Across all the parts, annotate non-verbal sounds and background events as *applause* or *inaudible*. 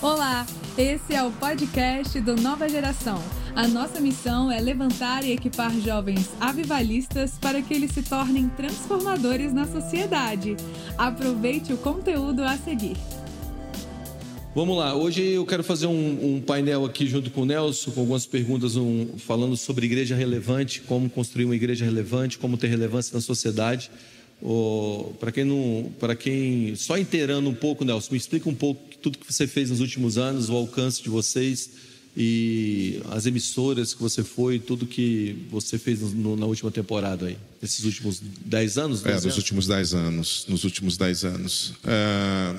Olá, esse é o podcast do Nova Geração. A nossa missão é levantar e equipar jovens avivalistas para que eles se tornem transformadores na sociedade. Aproveite o conteúdo a seguir. Vamos lá, hoje eu quero fazer um, um, painel aqui junto com o Nelson, com algumas perguntas um, falando sobre igreja relevante, como construir uma igreja relevante, como ter relevância na sociedade. Oh, para quem não, para quem só inteirando um pouco, Nelson, me explica um pouco tudo que você fez nos últimos anos, o alcance de vocês e as emissoras que você foi, tudo que você fez no, na última temporada aí, nesses últimos dez anos? É, nos últimos dez anos, nos últimos dez anos. É,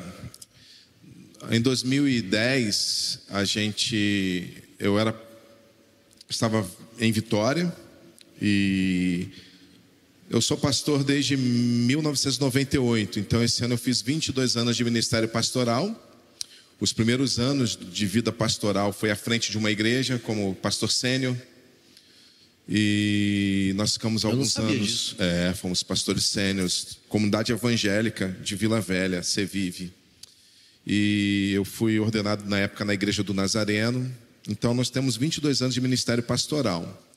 em 2010, a gente, eu era, estava em Vitória e eu sou pastor desde 1998, então esse ano eu fiz 22 anos de ministério pastoral. Os primeiros anos de vida pastoral foi à frente de uma igreja como pastor sênior. E nós ficamos alguns anos, é, fomos pastores sêniores, comunidade evangélica de Vila Velha, Sevive. E eu fui ordenado na época na igreja do Nazareno. Então nós temos 22 anos de ministério pastoral.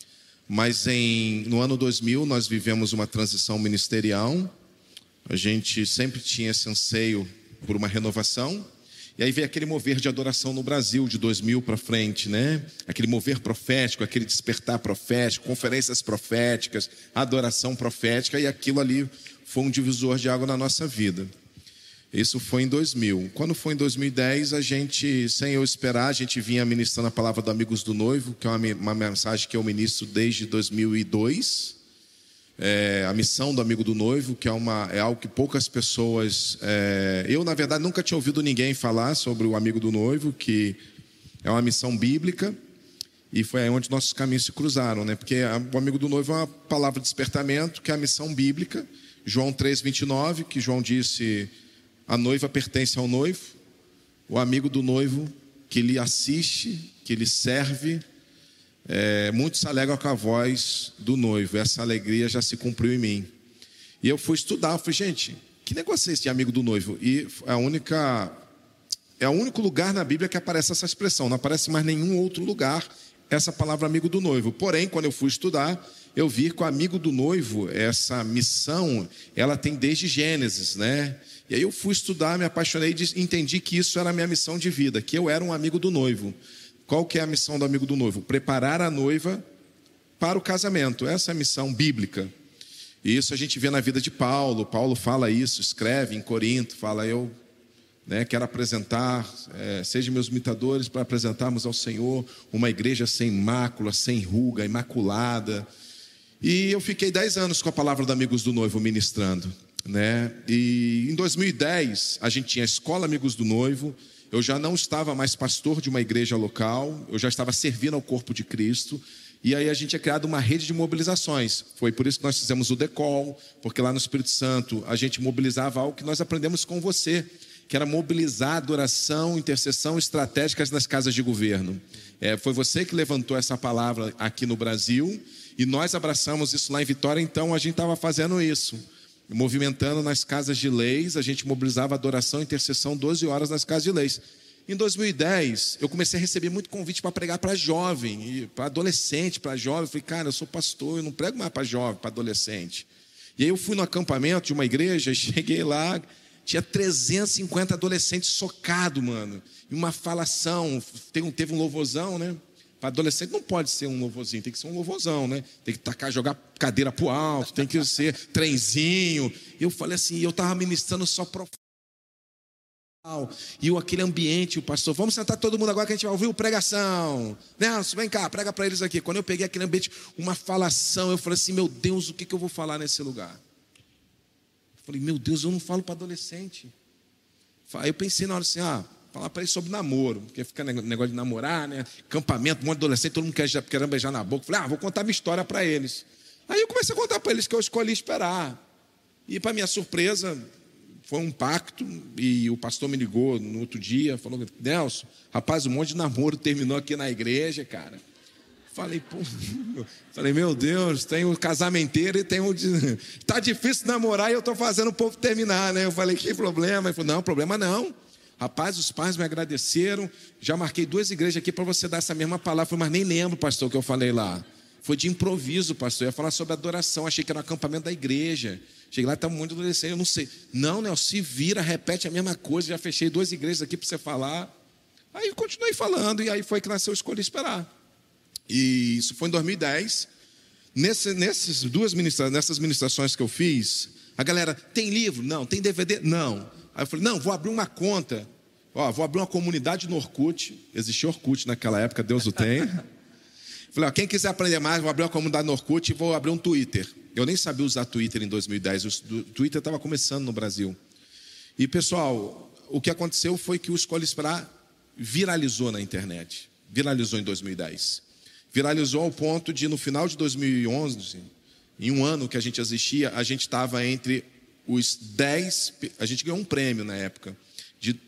Mas em, no ano 2000 nós vivemos uma transição ministerial. A gente sempre tinha esse anseio por uma renovação. E aí veio aquele mover de adoração no Brasil de 2000 para frente, né? Aquele mover profético, aquele despertar profético, conferências proféticas, adoração profética, e aquilo ali foi um divisor de água na nossa vida. Isso foi em 2000. Quando foi em 2010, a gente, sem eu esperar, a gente vinha ministrando a palavra do Amigos do Noivo, que é uma, uma mensagem que eu ministro desde 2002. É, a missão do Amigo do Noivo, que é, uma, é algo que poucas pessoas. É, eu, na verdade, nunca tinha ouvido ninguém falar sobre o Amigo do Noivo, que é uma missão bíblica. E foi aí onde nossos caminhos se cruzaram, né? Porque o Amigo do Noivo é uma palavra de despertamento, que é a missão bíblica. João 3,29, que João disse a noiva pertence ao noivo, o amigo do noivo que lhe assiste, que lhe serve. É, muitos se alegram com a voz do noivo, essa alegria já se cumpriu em mim. E eu fui estudar, falei, gente, que negócio é esse de amigo do noivo? E é a única, é o único lugar na Bíblia que aparece essa expressão, não aparece mais nenhum outro lugar essa palavra amigo do noivo. Porém, quando eu fui estudar, eu vi que o amigo do noivo, essa missão, ela tem desde Gênesis, né? E aí eu fui estudar, me apaixonei e entendi que isso era a minha missão de vida, que eu era um amigo do noivo. Qual que é a missão do amigo do noivo? Preparar a noiva para o casamento. Essa é a missão bíblica. E isso a gente vê na vida de Paulo. Paulo fala isso, escreve em Corinto, fala eu né, quero apresentar, é, sejam meus imitadores para apresentarmos ao Senhor uma igreja sem mácula, sem ruga, imaculada. E eu fiquei dez anos com a palavra do Amigos do Noivo ministrando né? E em 2010 a gente tinha a escola Amigos do Noivo. Eu já não estava mais pastor de uma igreja local, eu já estava servindo ao corpo de Cristo. E aí a gente tinha criado uma rede de mobilizações. Foi por isso que nós fizemos o Decol, porque lá no Espírito Santo a gente mobilizava algo que nós aprendemos com você, que era mobilizar adoração, intercessão estratégicas nas casas de governo. É, foi você que levantou essa palavra aqui no Brasil e nós abraçamos isso lá em Vitória, então a gente estava fazendo isso movimentando nas casas de leis, a gente mobilizava adoração e intercessão 12 horas nas casas de leis. Em 2010, eu comecei a receber muito convite para pregar para jovem, para adolescente, para jovem. Eu falei, cara, eu sou pastor, eu não prego mais para jovem, para adolescente. E aí eu fui no acampamento de uma igreja, *laughs* cheguei lá, tinha 350 adolescentes socados, mano. E uma falação, teve um louvorzão, né? Adolescente não pode ser um louvorzinho, tem que ser um louvorzão, né? Tem que tacar, jogar cadeira pro alto, tem que ser *laughs* trenzinho. Eu falei assim, eu estava ministrando só pro e aquele ambiente, o pastor, vamos sentar todo mundo agora que a gente vai ouvir o pregação. Nelson, vem cá, prega para eles aqui. Quando eu peguei aquele ambiente, uma falação, eu falei assim, meu Deus, o que, que eu vou falar nesse lugar? Eu falei, meu Deus, eu não falo para adolescente. Aí eu pensei na hora assim, ah, falar para eles sobre namoro, porque fica negócio de namorar, né? Campamento, um adolescente, todo mundo quer, querendo beijar na boca. Falei, ah, vou contar minha história para eles. Aí eu comecei a contar para eles que eu escolhi esperar. E para minha surpresa, foi um pacto, e o pastor me ligou no outro dia, falou: Nelson, rapaz, um monte de namoro terminou aqui na igreja, cara. Falei, pô, *laughs* falei, meu Deus, tem o casamenteiro e tem o. Está *laughs* difícil namorar e eu estou fazendo o povo terminar, né? Eu falei, que problema? Ele falou, não, problema não. Rapaz, os pais me agradeceram. Já marquei duas igrejas aqui para você dar essa mesma palavra. Mas nem lembro, pastor, o que eu falei lá. Foi de improviso, pastor. Eu ia falar sobre adoração. Achei que era um acampamento da igreja. Cheguei lá, está muito adolescente. Eu não sei. Não, Nelson, se vira, repete a mesma coisa. Já fechei duas igrejas aqui para você falar. Aí continuei falando. E aí foi que nasceu Escolha Esperar. E isso foi em 2010. Nesse, nessas duas ministra, nessas ministrações que eu fiz, a galera, tem livro? Não. Tem DVD? Não. Aí eu falei, não, vou abrir uma conta. Ó, vou abrir uma comunidade no Orkut. Existia Orkut naquela época, Deus o tem. *laughs* falei, ó, quem quiser aprender mais, vou abrir uma comunidade no Orkut e vou abrir um Twitter. Eu nem sabia usar Twitter em 2010. O Twitter estava começando no Brasil. E, pessoal, o que aconteceu foi que o Escolha Esperar viralizou na internet. Viralizou em 2010 viralizou ao ponto de, no final de 2011, em um ano que a gente existia, a gente estava entre os 10, a gente ganhou um prêmio na época,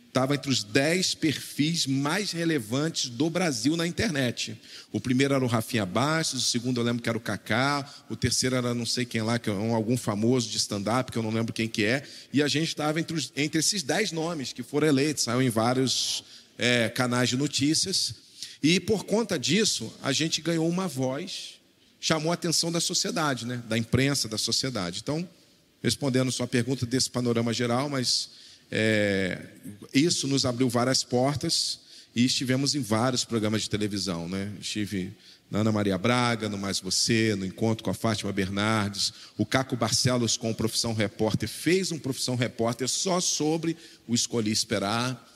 estava entre os 10 perfis mais relevantes do Brasil na internet. O primeiro era o Rafinha Bastos, o segundo eu lembro que era o Kaká, o terceiro era não sei quem lá, que é um, algum famoso de stand-up, que eu não lembro quem que é, e a gente estava entre, entre esses 10 nomes que foram eleitos, saiu em vários é, canais de notícias, e por conta disso, a gente ganhou uma voz, chamou a atenção da sociedade, né? da imprensa, da sociedade. Então, respondendo sua pergunta desse panorama geral, mas é, isso nos abriu várias portas e estivemos em vários programas de televisão. Né? Estive na Ana Maria Braga, no Mais Você, no Encontro com a Fátima Bernardes. O Caco Barcelos, com o Profissão Repórter, fez um Profissão Repórter só sobre o Escolhi Esperar.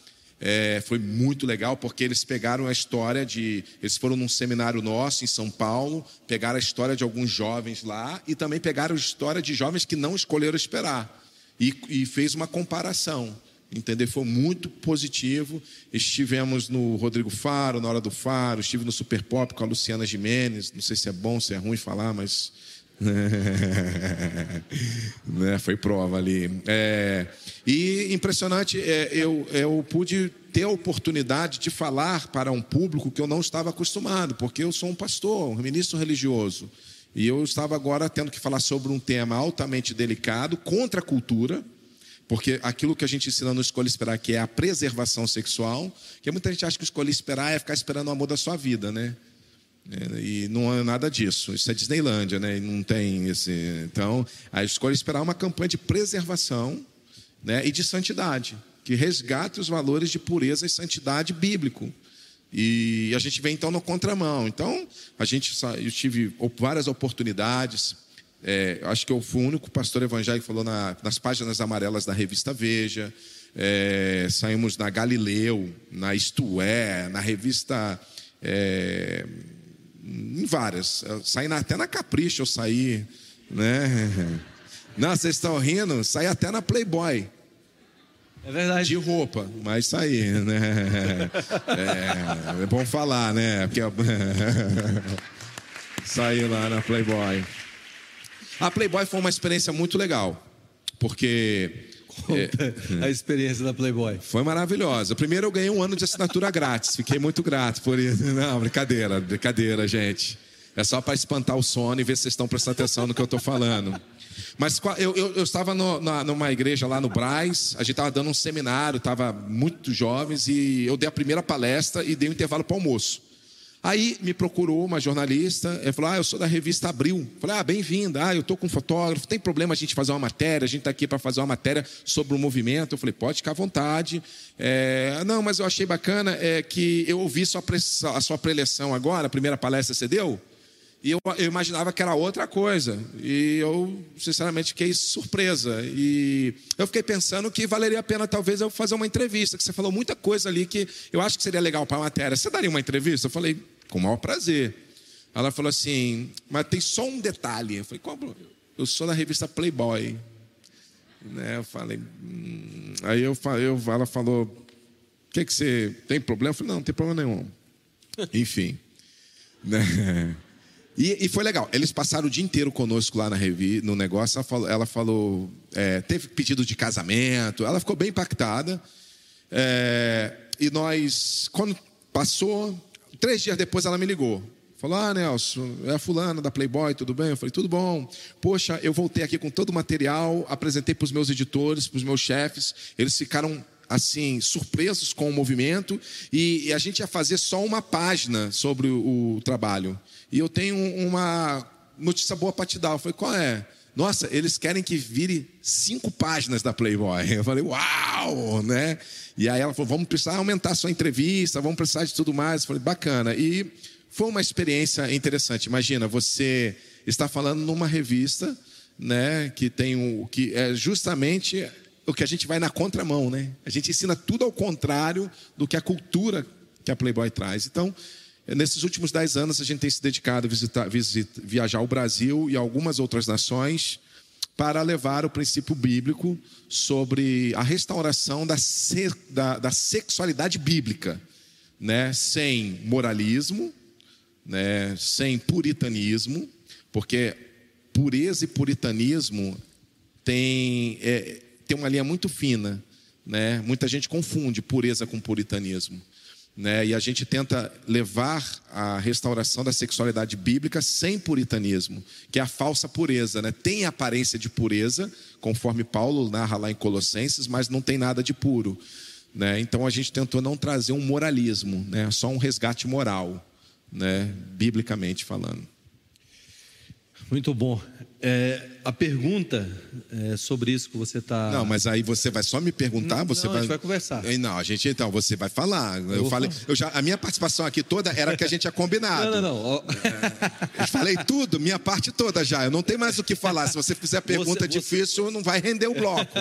É, foi muito legal porque eles pegaram a história de. Eles foram num seminário nosso em São Paulo, pegaram a história de alguns jovens lá e também pegaram a história de jovens que não escolheram esperar. E, e fez uma comparação. Entendeu? Foi muito positivo. Estivemos no Rodrigo Faro, na Hora do Faro, estive no Super Pop com a Luciana Jimenez. Não sei se é bom, se é ruim falar, mas *laughs* né, foi prova ali. É, e impressionante, é, eu, eu pude ter a oportunidade de falar para um público que eu não estava acostumado, porque eu sou um pastor, um ministro religioso. E eu estava agora tendo que falar sobre um tema altamente delicado, contra a cultura, porque aquilo que a gente ensina no Escolha Esperar, que é a preservação sexual, que muita gente acha que escolher esperar é ficar esperando o amor da sua vida, né? É, e não é nada disso. Isso é Disneylândia, né? E não tem esse. Então, a escolha é esperar uma campanha de preservação né? e de santidade, que resgate os valores de pureza e santidade bíblico. E a gente vem então no contramão. Então, a gente eu tive várias oportunidades. É, acho que eu fui o único pastor evangélico que falou na, nas páginas amarelas da revista Veja. É, saímos na Galileu, na Isto É, na revista. É, em várias. Eu saí até na Capricho, eu saí, né? Não, vocês estão rindo? Saí até na Playboy. É verdade. De roupa, mas saí, né? É, é bom falar, né? Porque *laughs* saí lá na Playboy. A Playboy foi uma experiência muito legal, porque é, a experiência da Playboy. Foi maravilhosa. Primeiro eu ganhei um ano de assinatura grátis. Fiquei muito grato por isso. *laughs* Não, brincadeira, brincadeira, gente. É só para espantar o sono e ver se vocês estão prestando atenção no que eu estou falando. Mas eu, eu, eu estava no, na, numa igreja lá no Braz, a gente estava dando um seminário, estava muito jovens, e eu dei a primeira palestra e dei um intervalo para o almoço. Aí me procurou uma jornalista, ela falou: Ah, eu sou da revista Abril. falei: Ah, bem-vinda. Ah, eu estou com um fotógrafo. Tem problema a gente fazer uma matéria? A gente está aqui para fazer uma matéria sobre o movimento. Eu falei: Pode ficar à vontade. É, não, mas eu achei bacana é, que eu ouvi sua a sua preleção agora, a primeira palestra você deu. E eu, eu, imaginava que era outra coisa. E eu, sinceramente, fiquei surpresa. E eu fiquei pensando que valeria a pena, talvez, eu fazer uma entrevista, que você falou muita coisa ali que eu acho que seria legal para a matéria. Você daria uma entrevista? Eu falei, com o maior prazer. Ela falou assim, mas tem só um detalhe. Eu falei, qual? Eu sou da revista Playboy. Né? Eu falei, hum. aí eu, eu, ela falou, o que, que você tem problema? Eu falei, não, não tem problema nenhum. Enfim. Né? *laughs* E, e, foi legal. Eles passaram o dia inteiro conosco lá na revi, no negócio. Ela falou, ela falou é, teve pedido de casamento. Ela ficou bem impactada. É, e nós, quando passou, três dias depois ela me ligou. Falou: Ah, Nelson, é a fulana da Playboy, tudo bem? Eu falei: Tudo bom. Poxa, eu voltei aqui com todo o material, apresentei para os meus editores, para os meus chefes. Eles ficaram assim surpresos com o movimento e, e a gente ia fazer só uma página sobre o, o trabalho. E eu tenho uma notícia boa para te dar. Eu falei, qual é? Nossa, eles querem que vire cinco páginas da Playboy. Eu falei, uau, né? E aí ela falou, vamos precisar aumentar sua entrevista, vamos precisar de tudo mais. Eu falei, bacana. E foi uma experiência interessante. Imagina, você está falando numa revista, né, que tem o que é justamente o que a gente vai na contramão, né? A gente ensina tudo ao contrário do que a cultura que a Playboy traz. Então, nesses últimos dez anos, a gente tem se dedicado a visitar, viajar o Brasil e algumas outras nações para levar o princípio bíblico sobre a restauração da, da, da sexualidade bíblica, né? sem moralismo, né? sem puritanismo, porque pureza e puritanismo tem, é, tem uma linha muito fina. Né? Muita gente confunde pureza com puritanismo. Né? E a gente tenta levar a restauração da sexualidade bíblica sem puritanismo, que é a falsa pureza. Né? Tem aparência de pureza, conforme Paulo narra lá em Colossenses, mas não tem nada de puro. Né? Então a gente tentou não trazer um moralismo, né? só um resgate moral, né? biblicamente falando. Muito bom. É, a pergunta é sobre isso que você está. Não, mas aí você vai só me perguntar, você não, vai. A gente vai conversar. Não, a gente então você vai falar. Eu, eu falei, eu já, a minha participação aqui toda era que a gente tinha combinado. Não, não, não. É, eu falei tudo, minha parte toda já. Eu não tenho mais o que falar. Se você fizer pergunta você, difícil, você... não vai render o bloco. *laughs*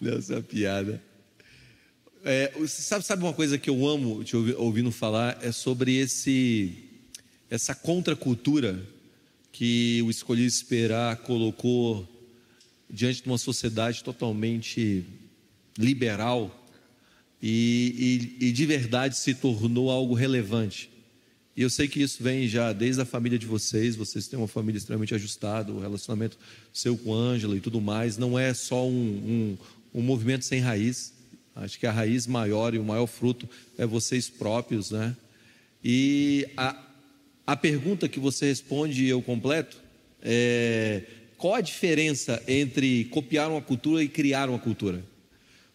não, essa é piada. É, sabe, sabe uma coisa que eu amo te ouvindo falar é sobre esse essa contracultura que o Escolhi Esperar colocou diante de uma sociedade totalmente liberal e, e, e, de verdade se tornou algo relevante. E eu sei que isso vem já desde a família de vocês, vocês têm uma família extremamente ajustada, o relacionamento seu com Ângela e tudo mais, não é só um, um, um movimento sem raiz, acho que a raiz maior e o maior fruto é vocês próprios, né? E a, a pergunta que você responde e eu completo é qual a diferença entre copiar uma cultura e criar uma cultura?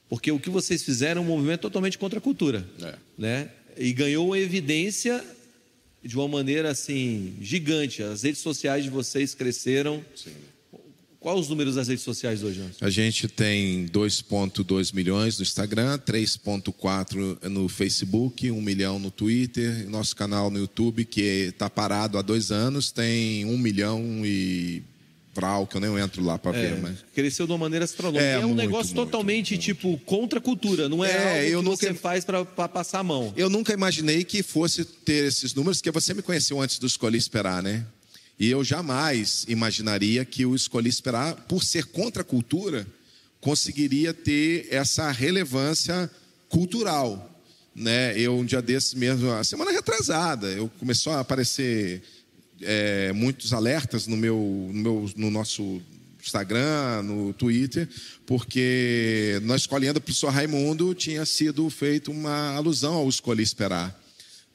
Porque o que vocês fizeram é um movimento totalmente contra a cultura, é. né? E ganhou evidência de uma maneira assim gigante. As redes sociais de vocês cresceram. Sim. Quais os números das redes sociais hoje? A gente tem 2,2 milhões no Instagram, 3,4 no Facebook, 1 milhão no Twitter. Nosso canal no YouTube, que está parado há dois anos, tem 1 milhão e Vral, que eu nem entro lá para é, ver, mas... Cresceu de uma maneira astronômica. É, é um muito, negócio muito, totalmente, muito, tipo, contra a cultura. Não é, é algo eu que nunca... você faz para passar a mão. Eu nunca imaginei que fosse ter esses números, porque você me conheceu antes do Escolhi Esperar, né? E eu jamais imaginaria que o Escolhi Esperar, por ser contra a cultura, conseguiria ter essa relevância cultural. Né? Eu, um dia desses mesmo, a semana retrasada, eu começou a aparecer é, muitos alertas no, meu, no, meu, no nosso Instagram, no Twitter, porque na escolinha do professor Raimundo tinha sido feita uma alusão ao Escolhi Esperar.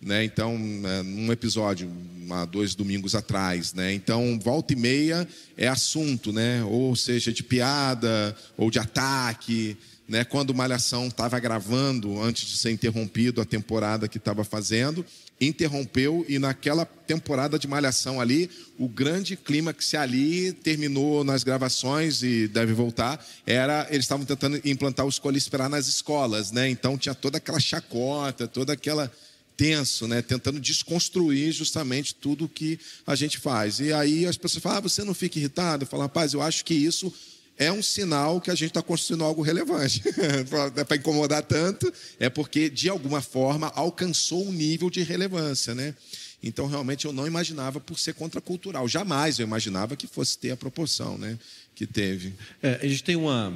Né? Então, é, num episódio, há dois domingos atrás, né? Então, volta e meia é assunto, né? Ou seja, de piada ou de ataque, né? Quando Malhação estava gravando, antes de ser interrompido a temporada que estava fazendo, interrompeu e naquela temporada de Malhação ali, o grande clímax ali terminou nas gravações e deve voltar, era eles estavam tentando implantar o escolha esperar nas escolas, né? Então tinha toda aquela chacota, toda aquela tenso, né? tentando desconstruir justamente tudo que a gente faz. E aí as pessoas falam, ah, você não fica irritado? Eu falo, rapaz, eu acho que isso é um sinal que a gente está construindo algo relevante. *laughs* é para incomodar tanto, é porque, de alguma forma, alcançou um nível de relevância. Né? Então, realmente, eu não imaginava por ser contracultural. Jamais eu imaginava que fosse ter a proporção né, que teve. É, a gente tem uma.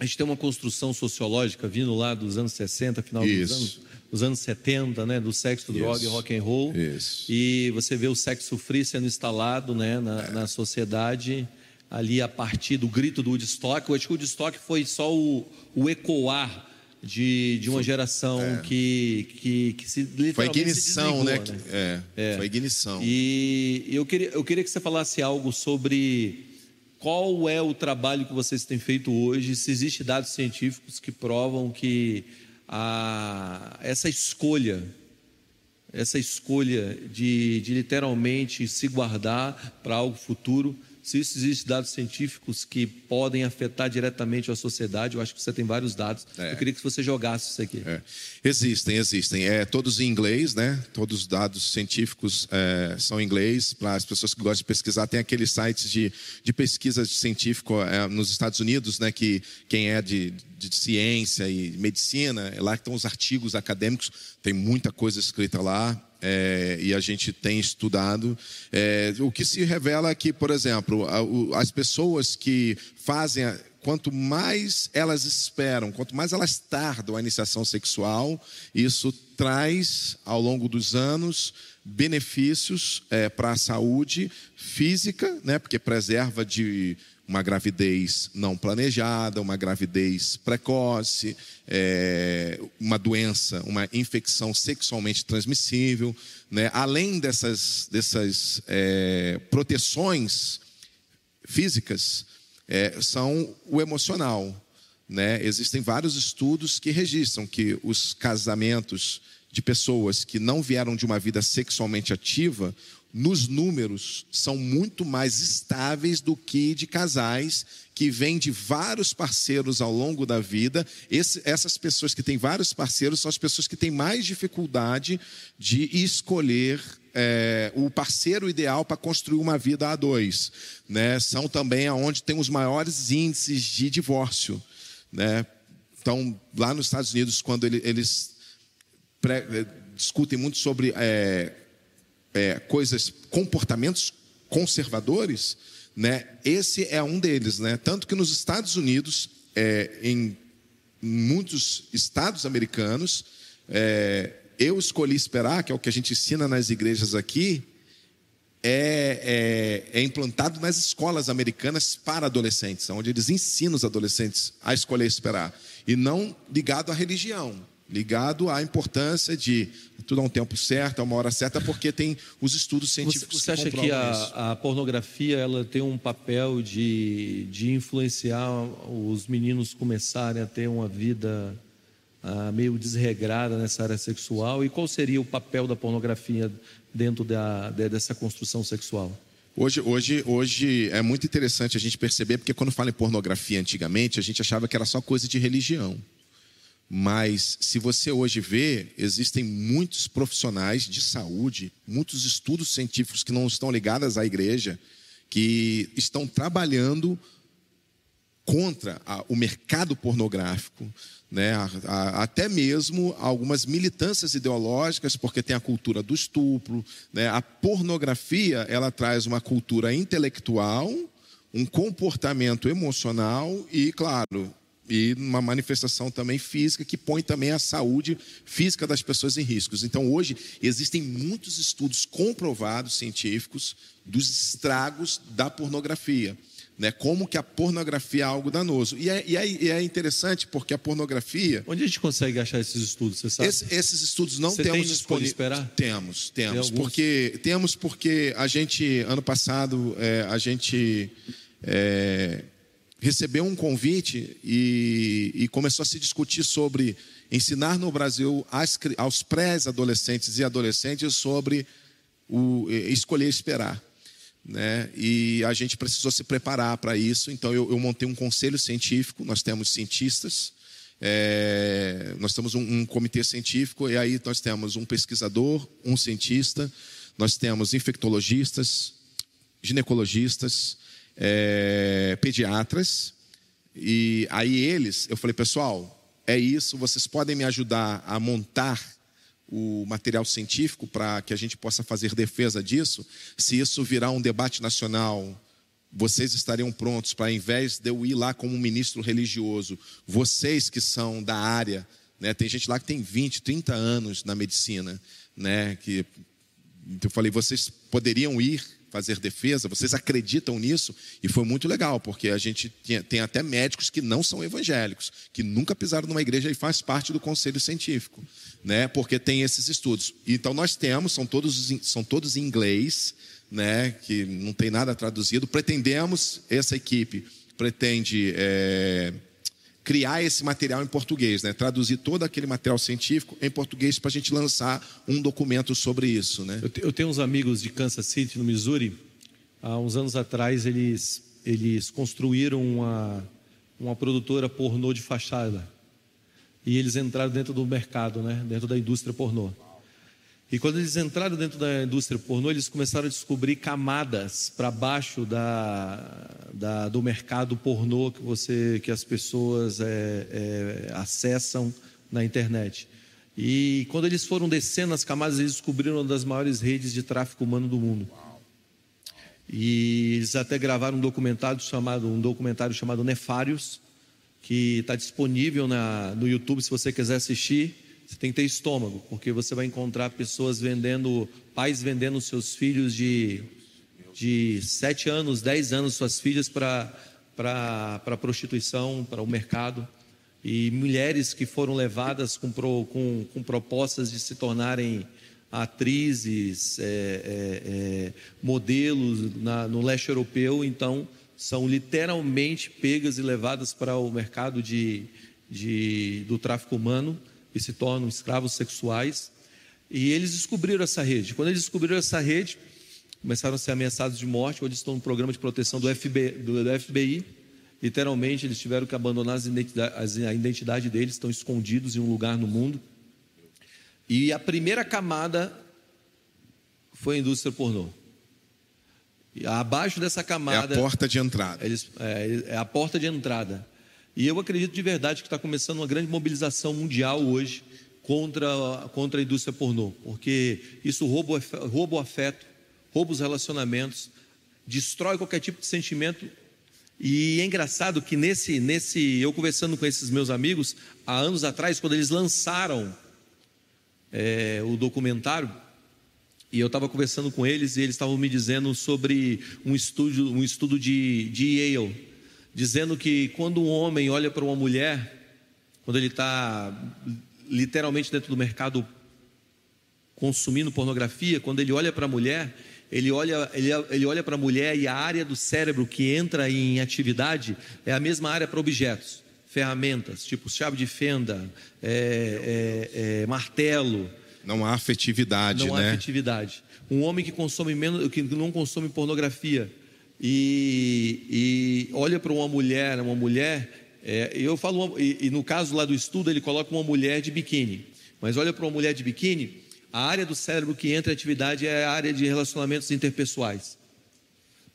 A gente tem uma construção sociológica vindo lá dos anos 60, final Isso. dos anos dos anos 70, né, do sexo, droga e rock and roll. Isso. E você vê o sexo free sendo instalado, né, na, é. na sociedade ali a partir do grito do Woodstock. Eu acho que o Woodstock foi só o, o ecoar de, de uma geração é. que, que, que se literalmente Foi ignição, né? né? É, é, foi ignição. E eu queria, eu queria que você falasse algo sobre qual é o trabalho que vocês têm feito hoje? Se existem dados científicos que provam que a, essa escolha, essa escolha de, de literalmente se guardar para algo futuro, se isso existe dados científicos que podem afetar diretamente a sociedade, eu acho que você tem vários dados. É. Eu queria que você jogasse isso aqui. É. Existem, existem. É, todos em inglês, né? Todos os dados científicos é, são em inglês. Para as pessoas que gostam de pesquisar, tem aqueles sites de, de pesquisa científica é, nos Estados Unidos, né? Que quem é de, de ciência e medicina, é lá que estão os artigos acadêmicos, tem muita coisa escrita lá é, e a gente tem estudado. É, o que se revela é que, por exemplo, as pessoas que fazem. Quanto mais elas esperam, quanto mais elas tardam a iniciação sexual, isso traz, ao longo dos anos, benefícios é, para a saúde física, né, porque preserva de uma gravidez não planejada, uma gravidez precoce, é, uma doença, uma infecção sexualmente transmissível. Né? Além dessas, dessas é, proteções físicas, é, são o emocional. Né? Existem vários estudos que registram que os casamentos de pessoas que não vieram de uma vida sexualmente ativa, nos números, são muito mais estáveis do que de casais que vêm de vários parceiros ao longo da vida. Esse, essas pessoas que têm vários parceiros são as pessoas que têm mais dificuldade de escolher é, o parceiro ideal para construir uma vida a dois. Né? São também aonde tem os maiores índices de divórcio. Né? Então, lá nos Estados Unidos, quando ele, eles discutem muito sobre é, é, coisas, comportamentos conservadores, né? Esse é um deles, né? Tanto que nos Estados Unidos, é, em muitos estados americanos, é, eu escolhi esperar, que é o que a gente ensina nas igrejas aqui, é, é, é, implantado nas escolas americanas para adolescentes, onde eles ensinam os adolescentes a escolher esperar, e não ligado à religião ligado à importância de tudo a um tempo certo, a uma hora certa, porque tem os estudos científicos. Você, você acha que a, a, pornografia ela tem um papel de, de influenciar os meninos começarem a ter uma vida ah, meio desregrada nessa área sexual? E qual seria o papel da pornografia dentro da, dessa construção sexual? Hoje, hoje, hoje é muito interessante a gente perceber, porque quando fala em pornografia antigamente, a gente achava que era só coisa de religião. Mas se você hoje vê, existem muitos profissionais de saúde, muitos estudos científicos que não estão ligados à igreja, que estão trabalhando contra a, o mercado pornográfico, né? A, a, até mesmo algumas militâncias ideológicas, porque tem a cultura do estupro. Né? A pornografia ela traz uma cultura intelectual, um comportamento emocional e, claro, e uma manifestação também física que põe também a saúde física das pessoas em riscos. Então, hoje, existem muitos estudos comprovados científicos dos estragos da pornografia. Né, como que a pornografia é algo danoso. E é, e é, e é interessante porque a pornografia. Onde a gente consegue achar esses estudos? Você sabe? Esse, esses estudos não Você temos disponíveis. Temos, temos. Tem porque, temos porque a gente, ano passado, é, a gente. É, recebeu um convite e, e começou a se discutir sobre ensinar no Brasil às, aos pré-adolescentes e adolescentes sobre o escolher esperar. Né? E a gente precisou se preparar para isso. Então eu, eu, montei um conselho científico. Nós temos cientistas, é, nós temos um, um, comitê científico e aí nós temos um pesquisador, um cientista, nós temos infectologistas, ginecologistas, é, pediatras. E aí eles, eu falei, pessoal, é isso, vocês podem me ajudar a montar o material científico para que a gente possa fazer defesa disso. Se isso virar um debate nacional, vocês estariam prontos para, ao invés de eu ir lá como ministro religioso, vocês que são da área, né, tem gente lá que tem 20, 30 anos na medicina, né, que eu falei, vocês poderiam ir fazer defesa, vocês acreditam nisso? E foi muito legal, porque a gente tem até médicos que não são evangélicos, que nunca pisaram numa igreja e faz parte do conselho científico, né? Porque tem esses estudos. Então nós temos, são todos, são todos em inglês, né, que não tem nada traduzido. Pretendemos, essa equipe pretende é, criar esse material em português, né, traduzir todo aquele material científico em português para a gente lançar um documento sobre isso. Né? Eu, tenho uns amigos de Kansas City, no Missouri. Há uns anos atrás, eles, eles construíram uma, uma produtora pornô de fachada. E eles entraram dentro do mercado, né, dentro da indústria pornô. E quando eles entraram dentro da indústria pornô, eles começaram a descobrir camadas para baixo da, da, do mercado pornô que você, que as pessoas é, é, acessam na internet. E quando eles foram descendo as camadas, eles descobriram uma das maiores redes de tráfico humano do mundo. E eles até gravaram um documentário chamado, um documentário chamado Nefários, que está disponível na, no YouTube se você quiser assistir. Você tem que ter estômago, porque você vai encontrar pessoas vendendo, pais vendendo seus filhos de, de 7 anos, 10 anos, suas filhas para prostituição, para o mercado. E mulheres que foram levadas com, com, com propostas de se tornarem atrizes, é, é, é, modelos na, no leste europeu, então são literalmente pegas e levadas para o mercado de, de, do tráfico humano e se tornam escravos sexuais. E eles descobriram essa rede. Quando eles descobriram essa rede, começaram a ser ameaçados de morte. Hoje estão no programa de proteção do FBI. Do FBI. Literalmente, eles tiveram que abandonar identidade, a identidade deles, estão escondidos em um lugar no mundo. E a primeira camada foi a indústria pornô. E abaixo dessa camada. É a porta de entrada. Eles, é, é a porta de entrada. E eu acredito de verdade que está começando uma grande mobilização mundial hoje contra, contra a indústria pornô, porque isso rouba, rouba o afeto, rouba os relacionamentos, destrói qualquer tipo de sentimento. E é engraçado que nesse, nesse, eu conversando com esses meus amigos, há anos atrás, quando eles lançaram é, o documentário, e eu estava conversando com eles e eles estavam me dizendo sobre um estudo, um estudo de, de Yale dizendo que quando um homem olha para uma mulher, quando ele está literalmente dentro do mercado consumindo pornografia, quando ele olha para a mulher, ele olha, ele, ele olha para a mulher e a área do cérebro que entra em atividade é a mesma área para objetos, ferramentas, tipo chave de fenda, é, é, é, martelo. Não há afetividade, não né? Não há afetividade. Um homem que consome menos, que não consome pornografia, e, e olha para uma mulher, uma mulher, é, eu falo, e, e no caso lá do estudo, ele coloca uma mulher de biquíni, mas olha para uma mulher de biquíni, a área do cérebro que entra em atividade é a área de relacionamentos interpessoais.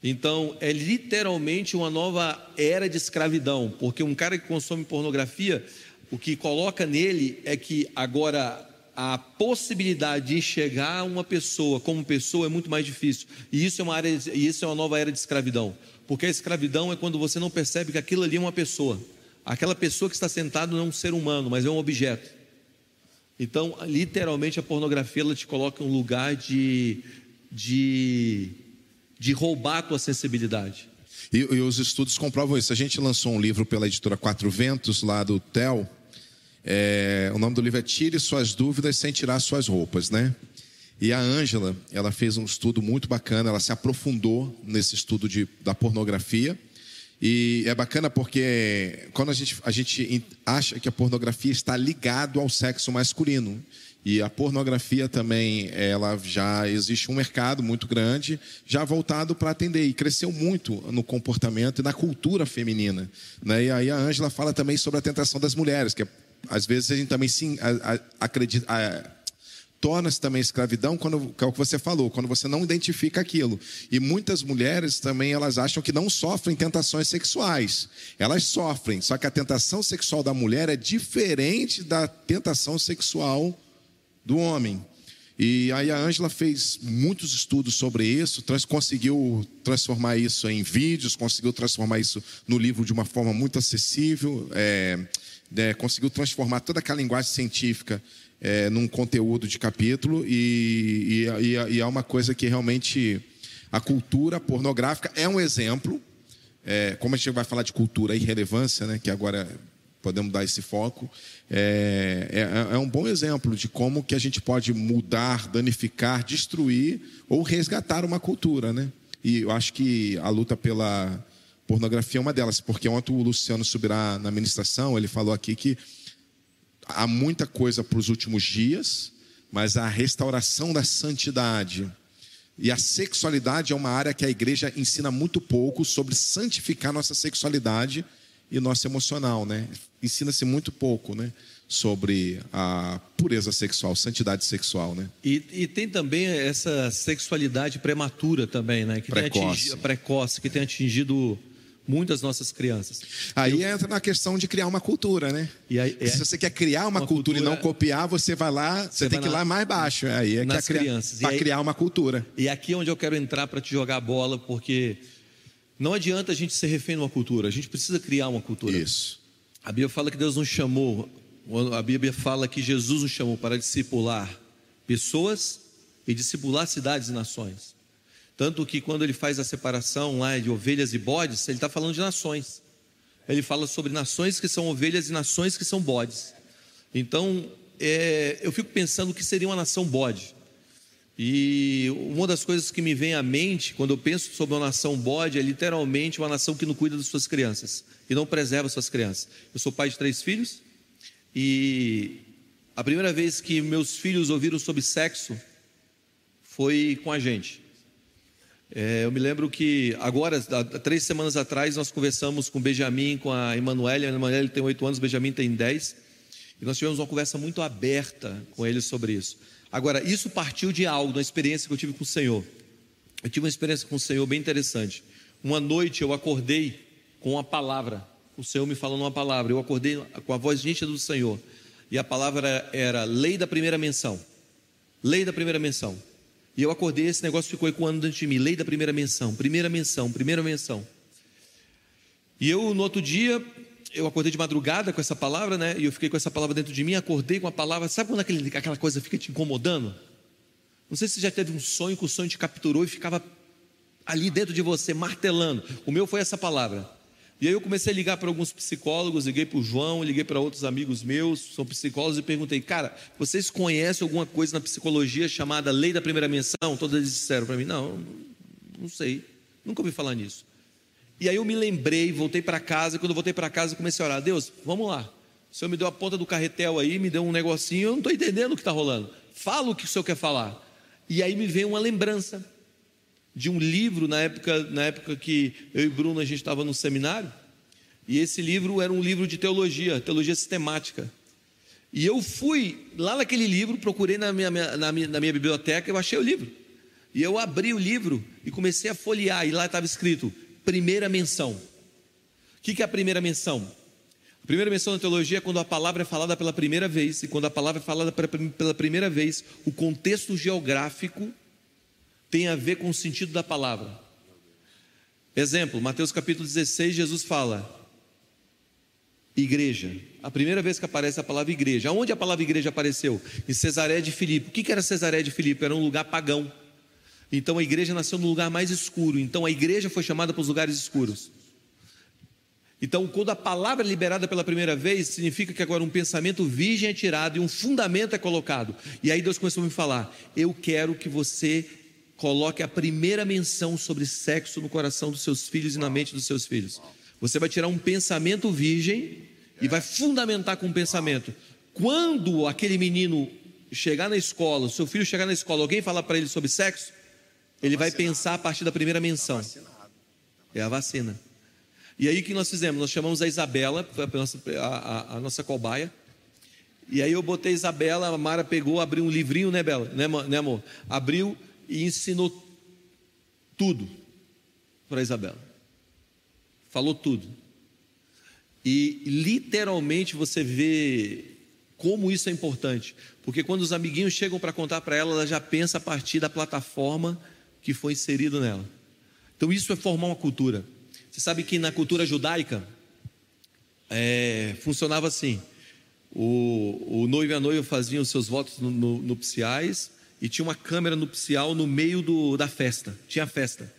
Então, é literalmente uma nova era de escravidão, porque um cara que consome pornografia, o que coloca nele é que agora a possibilidade de enxergar uma pessoa como pessoa é muito mais difícil. E isso é uma área, isso é uma nova era de escravidão. Porque a escravidão é quando você não percebe que aquilo ali é uma pessoa. Aquela pessoa que está sentada não é um ser humano, mas é um objeto. Então, literalmente, a pornografia ela te coloca em um lugar de, de, de roubar a tua sensibilidade. E, e os estudos comprovam isso. A gente lançou um livro pela editora Quatro Ventos, lá do TEL, é, o nome do livro é Tire Suas Dúvidas Sem Tirar Suas Roupas, né? E a Ângela, ela fez um estudo muito bacana, ela se aprofundou nesse estudo de, da pornografia. E é bacana porque quando a gente, a gente acha que a pornografia está ligado ao sexo masculino. E a pornografia também, ela já existe um mercado muito grande, já voltado para atender. E cresceu muito no comportamento e na cultura feminina. Né? E aí a Ângela fala também sobre a tentação das mulheres, que é às vezes a gente também sim acredita. Torna-se também escravidão quando é o que você falou, quando você não identifica aquilo. E muitas mulheres também elas acham que não sofrem tentações sexuais. Elas sofrem, só que a tentação sexual da mulher é diferente da tentação sexual do homem. E aí a Ângela fez muitos estudos sobre isso, trans, conseguiu transformar isso em vídeos, conseguiu transformar isso no livro de uma forma muito acessível. É, é, conseguiu transformar toda aquela linguagem científica é, num conteúdo de capítulo e, e, e, é uma coisa que realmente a cultura pornográfica é um exemplo. É, como a gente vai falar de cultura e relevância, né, que agora podemos dar esse foco, é, é, é, um bom exemplo de como que a gente pode mudar, danificar, destruir ou resgatar uma cultura, né? E eu acho que a luta pela pornografia é uma delas, porque ontem o Luciano subirá na ministração, ele falou aqui que há muita coisa para os últimos dias, mas a restauração da santidade e a sexualidade é uma área que a igreja ensina muito pouco sobre santificar nossa sexualidade e nosso emocional, né? Ensina-se muito pouco, né? Sobre a pureza sexual, santidade sexual, né? E, e tem também essa sexualidade prematura também, né? Que precoce. Tem atingido, precoce, que tem atingido muitas nossas crianças. Aí Eu... entra na questão de criar uma cultura, né? Aí, é... Se você quer criar uma, uma cultura, cultura, e não copiar, você vai lá, você, você tem que ir lá mais baixo. Aí é nas que é crianças. Para criar uma cultura. E aqui é onde eu quero entrar para te jogar a bola, porque não adianta a gente ser refém de uma cultura, a gente precisa criar uma cultura. Isso. A Bíblia fala que Deus nos chamou, a Bíblia fala que Jesus nos chamou para discipular pessoas e discipular cidades e nações. Tanto que quando ele faz a separação lá de ovelhas e bodes, ele está falando de nações. Ele fala sobre nações que são ovelhas e nações que são bodes. Então, é, eu fico pensando o que seria uma nação bode. E uma das coisas que me vem à mente quando eu penso sobre uma nação bode é literalmente uma nação que não cuida das suas crianças e não preserva suas crianças. Eu sou pai de três filhos e a primeira vez que meus filhos ouviram sobre sexo foi com a gente. É, eu me lembro que agora, há três semanas atrás, nós conversamos com o Benjamin, com a Emanuele. A Emanuele tem oito anos, o Benjamin tem dez. E nós tivemos uma conversa muito aberta com eles sobre isso. Agora, isso partiu de algo, da experiência que eu tive com o Senhor. Eu tive uma experiência com o Senhor bem interessante. Uma noite eu acordei com uma palavra, o Senhor me falando uma palavra. Eu acordei com a voz nítida do Senhor. E a palavra era lei da primeira menção. Lei da primeira menção. E eu acordei, esse negócio ficou ecoando dentro de mim. Lei da primeira menção, primeira menção, primeira menção. E eu, no outro dia, eu acordei de madrugada com essa palavra, né? E eu fiquei com essa palavra dentro de mim, acordei com a palavra. Sabe quando aquele, aquela coisa fica te incomodando? Não sei se você já teve um sonho que o sonho te capturou e ficava ali dentro de você, martelando. O meu foi essa palavra. E aí eu comecei a ligar para alguns psicólogos, liguei para o João, liguei para outros amigos meus, são psicólogos, e perguntei, cara, vocês conhecem alguma coisa na psicologia chamada lei da primeira menção? Todos eles disseram para mim, não, não sei, nunca ouvi falar nisso. E aí eu me lembrei, voltei para casa, e quando voltei para casa comecei a orar, Deus, vamos lá. O Senhor me deu a ponta do carretel aí, me deu um negocinho, eu não estou entendendo o que está rolando. Fala o que o Senhor quer falar. E aí me veio uma lembrança de um livro na época, na época que eu e Bruno a gente estava no seminário. E esse livro era um livro de teologia, teologia sistemática. E eu fui lá naquele livro, procurei na minha, na minha, na minha biblioteca, eu achei o livro. E eu abri o livro e comecei a folhear, e lá estava escrito primeira menção. O que é a primeira menção? A primeira menção na teologia é quando a palavra é falada pela primeira vez, e quando a palavra é falada pela primeira vez, o contexto geográfico tem a ver com o sentido da palavra. Exemplo, Mateus capítulo 16, Jesus fala: igreja. A primeira vez que aparece a palavra igreja. Aonde a palavra igreja apareceu? Em Cesaré de Filipe. O que era Cesaré de Filipe? Era um lugar pagão. Então a igreja nasceu no lugar mais escuro. Então a igreja foi chamada para os lugares escuros. Então, quando a palavra é liberada pela primeira vez, significa que agora um pensamento virgem é tirado e um fundamento é colocado. E aí Deus começou a me falar: Eu quero que você coloque a primeira menção sobre sexo no coração dos seus filhos e na mente dos seus filhos. Você vai tirar um pensamento virgem e vai fundamentar com um pensamento. Quando aquele menino chegar na escola, seu filho chegar na escola, alguém falar para ele sobre sexo, ele vai pensar a partir da primeira menção. É a vacina. E aí o que nós fizemos? Nós chamamos a Isabela, a nossa, a, a, a nossa cobaia. E aí eu botei a Isabela, a Mara pegou, abriu um livrinho, né, Bela? Né, né amor? Abriu e ensinou tudo para Isabela. Falou tudo. E literalmente você vê como isso é importante. Porque quando os amiguinhos chegam para contar para ela, ela já pensa a partir da plataforma que foi inserido nela. Então isso é formar uma cultura. Você sabe que na cultura judaica é, funcionava assim: o, o noivo e a noiva faziam seus votos no, no, nupciais e tinha uma câmera nupcial no meio do, da festa. Tinha festa.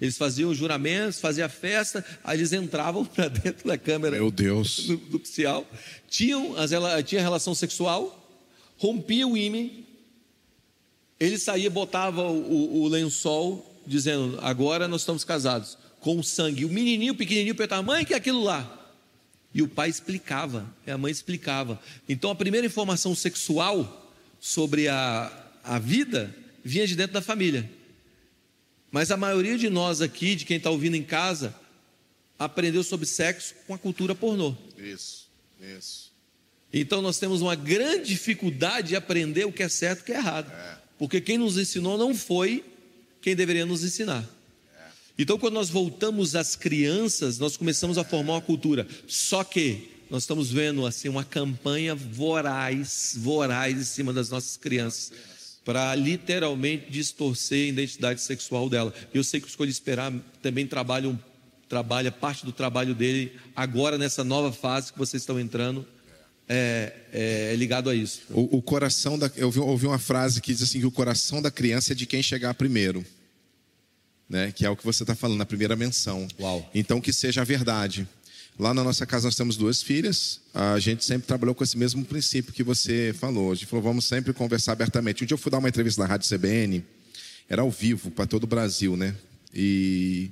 Eles faziam juramentos, faziam festa, aí eles entravam *laughs* para dentro da câmera Meu Deus. *laughs* nupcial, tinham as, tinha relação sexual, rompia o ímã, ele saía, botava o, o, lençol, dizendo: Agora nós estamos casados, com sangue. O menininho, o pequenininho, perguntava: Mãe, que é aquilo lá? E o pai explicava, e a mãe explicava. Então a primeira informação sexual sobre a, a vida vinha de dentro da família. Mas a maioria de nós aqui, de quem está ouvindo em casa, aprendeu sobre sexo com a cultura pornô. Isso, isso. Então nós temos uma grande dificuldade de aprender o que é certo e o que é errado. É. Porque quem nos ensinou não foi quem deveria nos ensinar. É. Então, quando nós voltamos às crianças, nós começamos a formar uma cultura. Só que nós estamos vendo assim uma campanha voraz, voraz em cima das nossas crianças para literalmente distorcer a identidade sexual dela. Eu sei que o Escolha Esperar também trabalha, um, trabalha parte do trabalho dele agora nessa nova fase que vocês estão entrando. É, é, é ligado a isso. O, o coração da, eu ouvi, ouvi, uma frase que diz assim que o coração da criança é de quem chegar primeiro, né? Que é o que você está falando na primeira menção. Uau. Então que seja a verdade. Lá na nossa casa nós temos duas filhas. A gente sempre trabalhou com esse mesmo princípio que você falou. A gente falou, vamos sempre conversar abertamente. Um dia eu fui dar uma entrevista na Rádio CBN, era ao vivo para todo o Brasil, né? E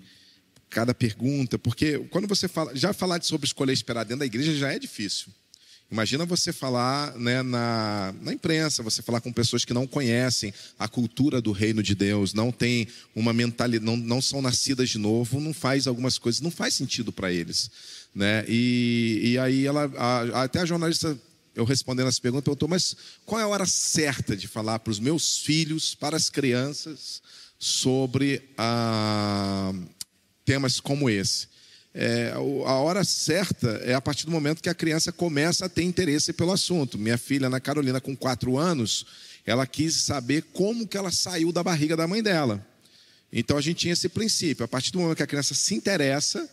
cada pergunta, porque quando você fala, já falar sobre escolher esperar dentro da igreja já é difícil. Imagina você falar né, na, na imprensa, você falar com pessoas que não conhecem a cultura do reino de Deus, não tem uma mentalidade, não, não são nascidas de novo, não faz algumas coisas, não faz sentido para eles. Né? E, e aí ela, a, até a jornalista, eu respondendo essa pergunta, perguntou, mas qual é a hora certa de falar para os meus filhos, para as crianças, sobre ah, temas como esse? É, a hora certa é a partir do momento que a criança começa a ter interesse pelo assunto. Minha filha, Ana Carolina, com quatro anos, ela quis saber como que ela saiu da barriga da mãe dela. Então a gente tinha esse princípio. A partir do momento que a criança se interessa,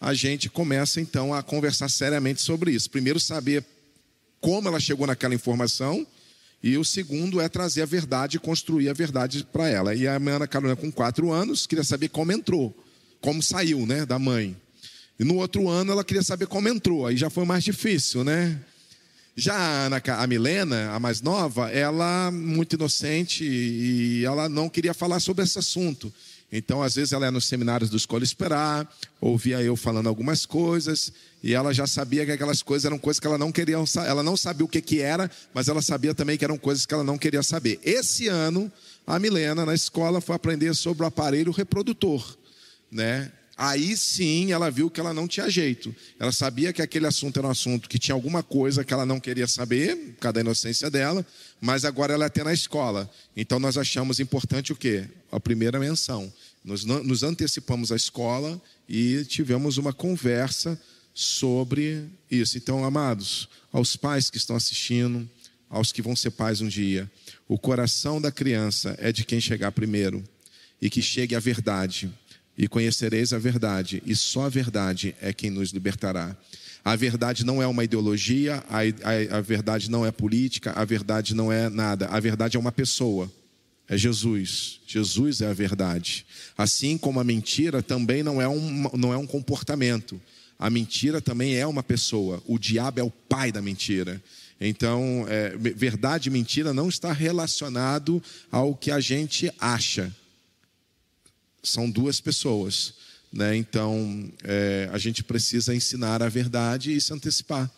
a gente começa então a conversar seriamente sobre isso. Primeiro, saber como ela chegou naquela informação, e o segundo é trazer a verdade construir a verdade para ela. E a Ana Carolina, com quatro anos, queria saber como entrou, como saiu né, da mãe. E no outro ano ela queria saber como entrou, aí já foi mais difícil, né? Já a, Ana, a Milena, a mais nova, ela muito inocente e ela não queria falar sobre esse assunto. Então, às vezes, ela ia nos seminários do Escola Esperar, ouvia eu falando algumas coisas, e ela já sabia que aquelas coisas eram coisas que ela não queria, ela não sabia o que, que era, mas ela sabia também que eram coisas que ela não queria saber. Esse ano, a Milena, na escola, foi aprender sobre o aparelho reprodutor, né? Aí sim ela viu que ela não tinha jeito. Ela sabia que aquele assunto era um assunto que tinha alguma coisa que ela não queria saber, por causa da inocência dela, mas agora ela é até na escola. Então nós achamos importante o quê? A primeira menção. Nós nos antecipamos à escola e tivemos uma conversa sobre isso. Então, amados, aos pais que estão assistindo, aos que vão ser pais um dia, o coração da criança é de quem chegar primeiro e que chegue à verdade e conhecereis a verdade, e só a verdade é quem nos libertará. A verdade não é uma ideologia, a, a, a, verdade não é política, a verdade não é nada. A verdade é uma pessoa, é Jesus. Jesus é a verdade. Assim como a mentira também não é um, não é um comportamento. A mentira também é uma pessoa. O diabo é o pai da mentira. Então, é, verdade e mentira não está relacionado ao que a gente acha são duas pessoas. Né? Então, é, a gente precisa ensinar a verdade e se antecipar.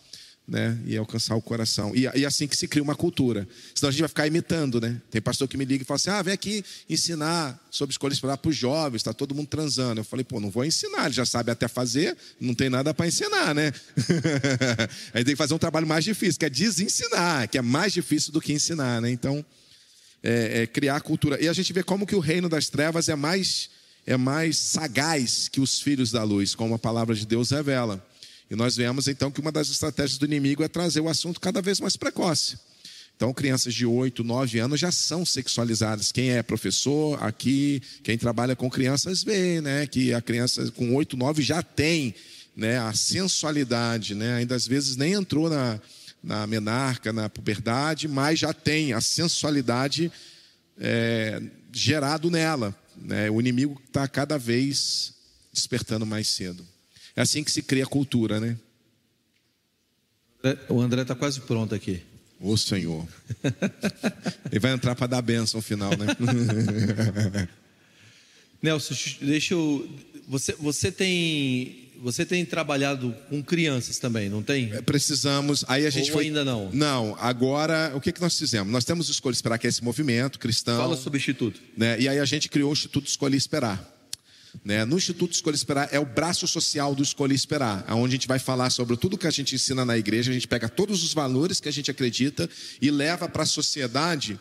Né? E alcançar o coração. E, e assim que se cria uma cultura. Senão a gente vai ficar imitando, né? Tem pastor que me liga e fala assim: ah, vem aqui ensinar sobre escolhas para os jovens, está todo mundo transando. Eu falei, pô, não vou ensinar, ele já sabe até fazer, não tem nada para ensinar, né? *laughs* a gente tem que fazer um trabalho mais difícil, que é desensinar, que é mais difícil do que ensinar, né? Então, é, é criar cultura. E a gente vê como que o reino das trevas é mais é mais sagaz que os filhos da luz, como a palavra de Deus revela. E nós vemos então que uma das estratégias do inimigo é trazer o assunto cada vez mais precoce. Então, crianças de 8, 9 anos já são sexualizadas. Quem é professor aqui, quem trabalha com crianças, vê né, que a criança com 8, 9 já tem né, a sensualidade, né, ainda às vezes nem entrou na, na menarca, na puberdade, mas já tem a sensualidade é, gerado nela Né? O inimigo está cada vez despertando mais cedo. É assim que se cria a cultura, né? O André está quase pronto aqui. Ô Senhor. *laughs* Ele vai entrar para dar bênção no final, né? *laughs* Nelson, deixa eu. Você, você tem. Você tem trabalhado com crianças também, não tem? É, precisamos. Aí a gente Ou foi... ainda não? Não. Agora, o que, que nós fizemos? Nós temos o Escolha Esperar, que é esse movimento cristão. Fala sobre o Instituto. Né? E aí a gente criou o Instituto Escolha Esperar. Né? No Instituto Escolha Esperar é o braço social do Escolha Esperar, onde a gente vai falar sobre tudo que a gente ensina na igreja, a gente pega todos os valores que a gente acredita e leva para a sociedade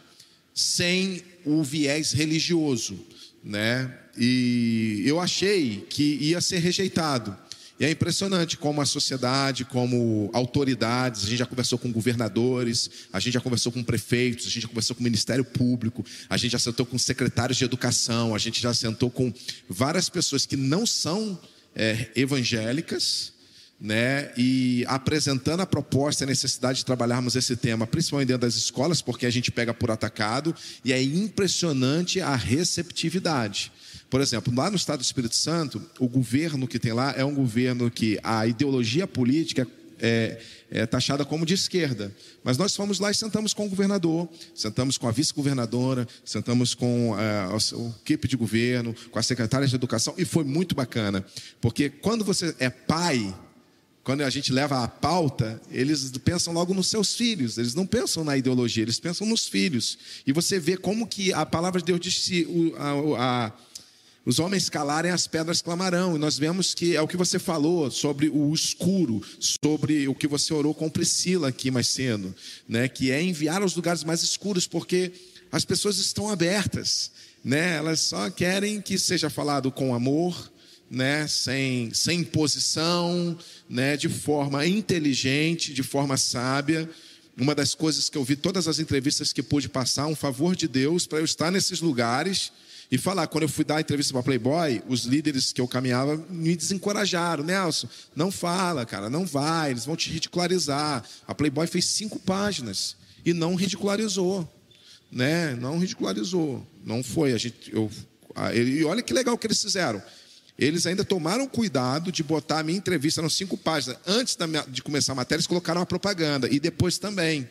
sem o viés religioso. Né? E eu achei que ia ser rejeitado. E é impressionante como a sociedade, como autoridades, a gente já conversou com governadores, a gente já conversou com prefeitos, a gente já conversou com o Ministério Público, a gente já sentou com secretários de educação, a gente já sentou com várias pessoas que não são é, evangélicas, né, e apresentando a proposta e a necessidade de trabalharmos esse tema, principalmente dentro das escolas, porque a gente pega por atacado, e é impressionante a receptividade. Por exemplo, lá no Estado do Espírito Santo, o governo que tem lá é um governo que a ideologia política é, é, taxada como de esquerda. Mas nós fomos lá e sentamos com o governador, sentamos com a vice-governadora, sentamos com é, o equipe de governo, com a secretária de educação, e foi muito bacana. Porque quando você é pai, quando a gente leva a pauta, eles pensam logo nos seus filhos, eles não pensam na ideologia, eles pensam nos filhos. E você vê como que a palavra de Deus diz que a, a os homens calarem, as pedras clamarão. E nós vemos que é o que você falou sobre o escuro, sobre o que você orou com Priscila aqui mais cedo, né? que é enviar aos lugares mais escuros, porque as pessoas estão abertas, né? elas só querem que seja falado com amor, né? sem, sem imposição, né? de forma inteligente, de forma sábia. Uma das coisas que eu vi todas as entrevistas que pude passar, um favor de Deus para eu estar nesses lugares e falar, quando eu fui dar a entrevista para Playboy, os líderes que eu caminhava me desencorajaram. Nelson, não fala, cara, não vai, eles vão te ridicularizar. A Playboy fez cinco páginas e não ridicularizou. Né? Não ridicularizou. Não foi. A gente, eu, e olha que legal que eles fizeram. Eles ainda tomaram cuidado de botar a minha entrevista nas cinco páginas. Antes de começar a matéria, eles colocaram a propaganda. E depois também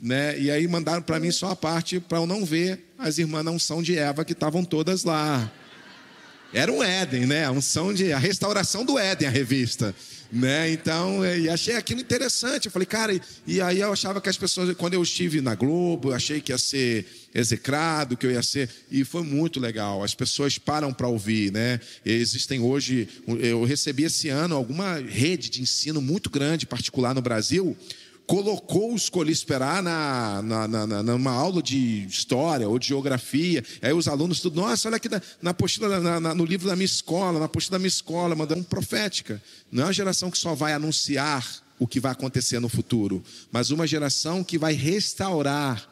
né? E aí mandaram para mim só a parte para eu não ver as irmãs na unção de Eva que estavam todas lá. Era um Éden, né? A unção de a restauração do Éden, a revista, né? Então, e achei aquilo interessante. Eu falei, cara, e, e aí eu achava que as pessoas, quando eu estive na Globo, eu achei que ia ser execrado, que eu ia ser, e foi muito legal. As pessoas param para ouvir, né? Existem hoje, eu recebi esse ano alguma rede de ensino muito grande, particular no Brasil, colocou o Escolhi Esperar na, na, na, numa aula de história ou de geografia. Aí os alunos tudo, nossa, olha aqui na, na na, na, no livro da minha escola, na apostila da minha escola, mandando profética. Não é uma geração que só vai anunciar o que vai acontecer no futuro, mas uma geração que vai restaurar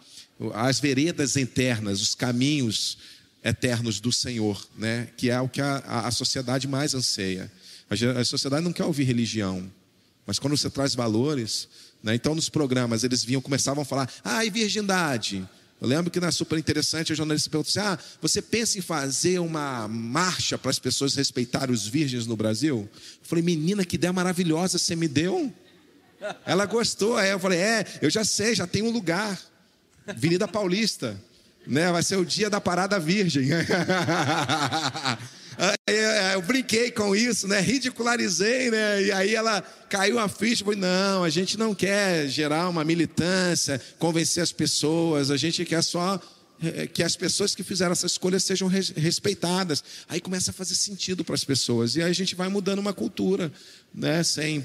as veredas internas, os caminhos eternos do Senhor, né? que é o que a, a sociedade mais anseia. A, a sociedade não quer ouvir religião, mas quando você traz valores, né? Então, nos programas, eles vinham, começavam a falar, ah, e virgindade? Eu lembro que na super interessante, a jornalista perguntou assim: ah, você pensa em fazer uma marcha para as pessoas respeitarem os virgens no Brasil? Eu falei, menina, que ideia maravilhosa você me deu. Ela gostou, aí eu falei, é, eu já sei, já tem um lugar. Avenida Paulista. Né? Vai ser o dia da parada virgem. *laughs* Eu brinquei com isso, né? Ridicularizei, né? E aí ela caiu a ficha, não, a gente não quer gerar uma militância, convencer as pessoas, a gente quer só eh, que as pessoas que fizeram essa escolha sejam respeitadas. Aí começa a fazer sentido para as pessoas. E aí a gente vai mudando uma cultura, né? Sem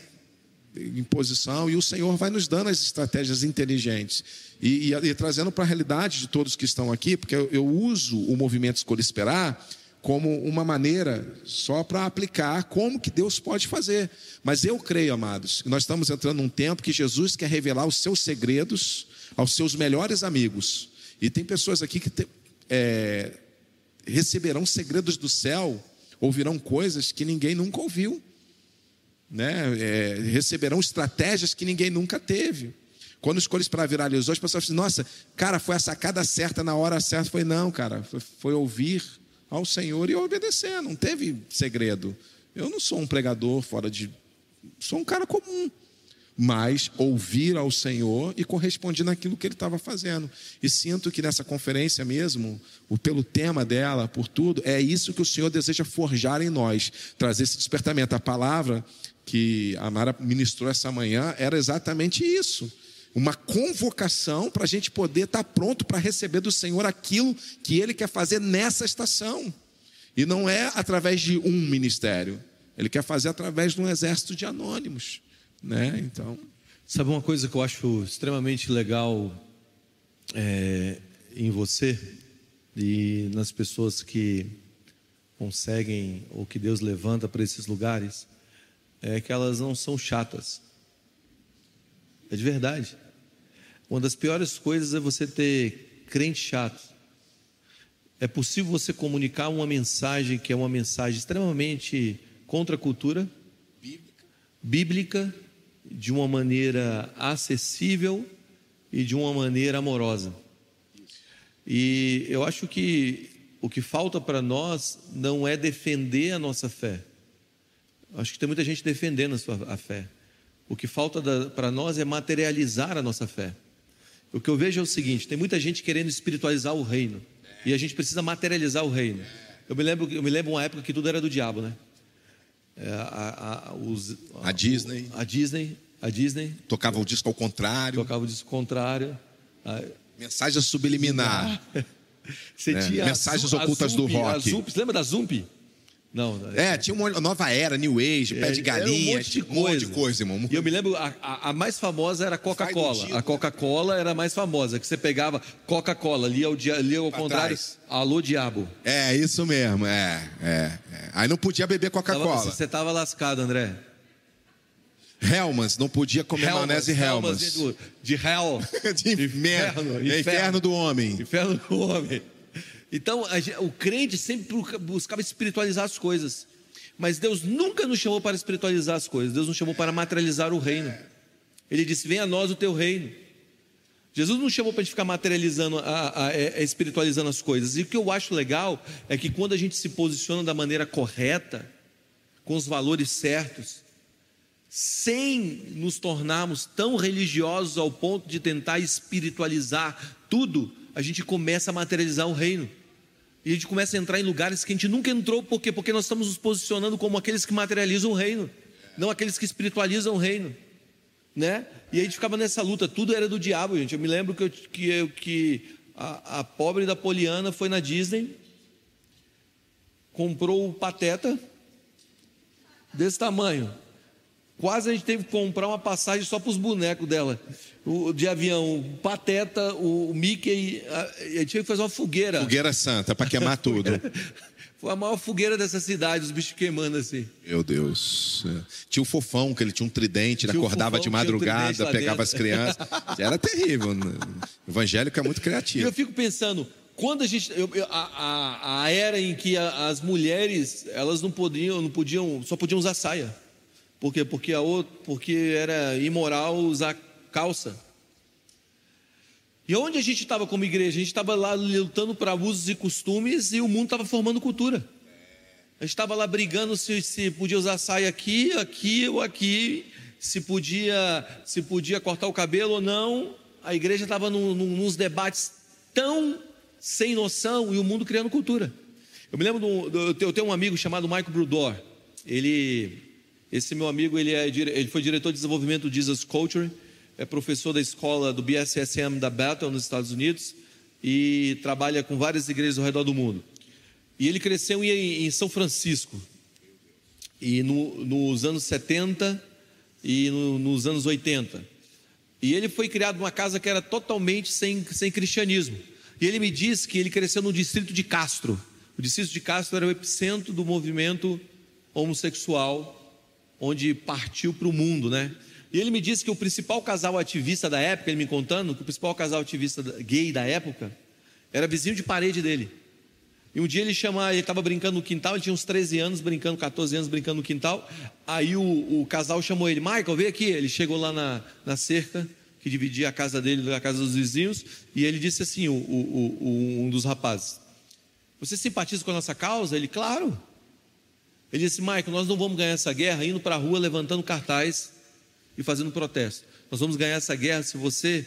imposição, e o Senhor vai nos dando as estratégias inteligentes. E, e, e trazendo para a realidade de todos que estão aqui, porque eu, eu uso o movimento Escolha Esperar como uma maneira só para aplicar como que Deus pode fazer. Mas eu creio, amados, que nós estamos entrando num tempo que Jesus quer revelar os seus segredos aos seus melhores amigos. E tem pessoas aqui que te, é, receberão segredos do céu, ouvirão coisas que ninguém nunca ouviu. Né? É, receberão estratégias que ninguém nunca teve. Quando escolhes para viralizou, as pessoas dizem, nossa, cara, foi a sacada certa na hora certa. Foi, não, cara, foi, foi ouvir ao Senhor e obedecer, não teve segredo. Eu não sou um pregador fora de. Sou um cara comum mas ouvir ao Senhor e corresponder naquilo que ele estava fazendo. E sinto que nessa conferência mesmo, pelo tema dela, por tudo, é isso que o Senhor deseja forjar em nós, trazer esse despertamento. A palavra que a Mara ministrou essa manhã era exatamente isso. Uma convocação para a gente poder estar tá pronto para receber do Senhor aquilo que Ele quer fazer nessa estação. E não é através de um ministério, Ele quer fazer através de um exército de anônimos. Né? Então. Sabe uma coisa que eu acho extremamente legal é, em você e nas pessoas que conseguem ou que Deus levanta para esses lugares é que elas não são chatas. É de verdade. Uma das piores coisas é você ter crente chato. É possível você comunicar uma mensagem que é uma mensagem extremamente contra a cultura, bíblica, bíblica de uma maneira acessível e de uma maneira amorosa. E eu acho que o que falta para nós não é defender a nossa fé. Acho que tem muita gente defendendo a sua a fé. O que falta para nós é materializar a nossa fé. O que eu vejo é o seguinte: tem muita gente querendo espiritualizar o reino. E a gente precisa materializar o reino. Eu me lembro, eu me lembro uma época que tudo era do diabo, né? É, a, a, os, a, a, Disney. A Disney. A Disney. Tocava o disco ao contrário. Tocava o disco contrário. Mensagem subliminar. *laughs* Você é, tinha mensagens ocultas Zump, do rock. Zump, você lembra da Zump? Não. É, tinha uma nova era, New Age, pé de galinha, um monte de, coisa. Um monte de coisa, irmão. E eu me lembro, a, a, a mais famosa era a Coca-Cola. A Coca-Cola era a mais famosa, que você pegava Coca-Cola, lia ao, lia ao contrário, trás. alô diabo. É, isso mesmo, é, é, é. Aí não podia beber Coca-Cola. Você estava lascado, André. Hellmans, não podia comer Hellmans, maionese Hellmans. Hellmans de hell. *laughs* de inferno, inferno, inferno do homem. Inferno do homem. Então, a, o crente sempre buscava espiritualizar as coisas. Mas Deus nunca nos chamou para espiritualizar as coisas. Deus nos chamou para materializar o reino. Ele disse: Venha a nós o teu reino. Jesus não chamou para a gente ficar materializando, a, a, a, é, é espiritualizando as coisas. E o que eu acho legal é que quando a gente se posiciona da maneira correta, com os valores certos, sem nos tornarmos tão religiosos ao ponto de tentar espiritualizar tudo, a gente começa a materializar o reino. E a gente começa a entrar em lugares que a gente nunca entrou, por quê? Porque nós estamos nos posicionando como aqueles que materializam o reino, não aqueles que espiritualizam o reino. Né? E a gente ficava nessa luta, tudo era do diabo, gente. Eu me lembro que, eu, que, eu, que a, a pobre da Poliana foi na Disney, comprou o Pateta, desse tamanho. Quase a gente teve que comprar uma passagem só para os bonecos dela o, de avião, o Pateta, o Mickey, a, a gente tinha que fazer uma fogueira. Fogueira santa, para queimar *laughs* tudo. Foi a maior fogueira dessa cidade, os bichos queimando assim. Meu Deus. É. Tinha o fofão, que ele tinha um tridente, ele acordava fofão, de madrugada, um pegava as crianças. *laughs* Era terrível. Né? Evangélico é muito criativo. E eu fico pensando, quando a gente. Eu, a, a, a, era em que a, as mulheres, elas não podiam, não podiam, só podiam usar saia. Por quê? Porque, a outra, porque era imoral usar calça. E onde a gente estava como igreja? A gente estava lá lutando para usos e costumes e o mundo estava formando cultura. A gente estava lá brigando se, se podia usar saia aqui, aqui ou aqui, se podia, se podia cortar o cabelo ou não. A igreja estava num, num, nos debates tão sem noção e o mundo criando cultura. Eu me lembro, eu tenho um amigo chamado Michael Brudor. Ele, esse meu amigo, ele, é, ele foi diretor de desenvolvimento do Jesus Culture é professor da escola do BSSM da Bethel, nos Estados Unidos, e trabalha com várias igrejas ao redor do mundo. E ele cresceu em, em São Francisco, e no, nos anos 70 e no, nos anos 80. E ele foi criado numa casa que era totalmente sem, sem cristianismo. E ele me disse que ele cresceu no distrito de Castro. O distrito de Castro era o epicentro do movimento homossexual, onde partiu para o mundo, né? E ele me disse que o principal casal ativista da época, ele me contando, que o principal casal ativista gay da época era vizinho de parede dele. E um dia ele chama, ele estava brincando no quintal, ele tinha uns 13 anos brincando, 14 anos brincando no quintal. Aí o, o casal chamou ele, Michael, vem aqui. Ele chegou lá na, na cerca que dividia a casa dele da casa dos vizinhos, e ele disse assim: o, o, um dos rapazes, Você simpatiza com a nossa causa? Ele, claro. Ele disse, Michael, nós não vamos ganhar essa guerra indo para a rua levantando cartaz e fazendo protesto. Nós vamos ganhar essa guerra se você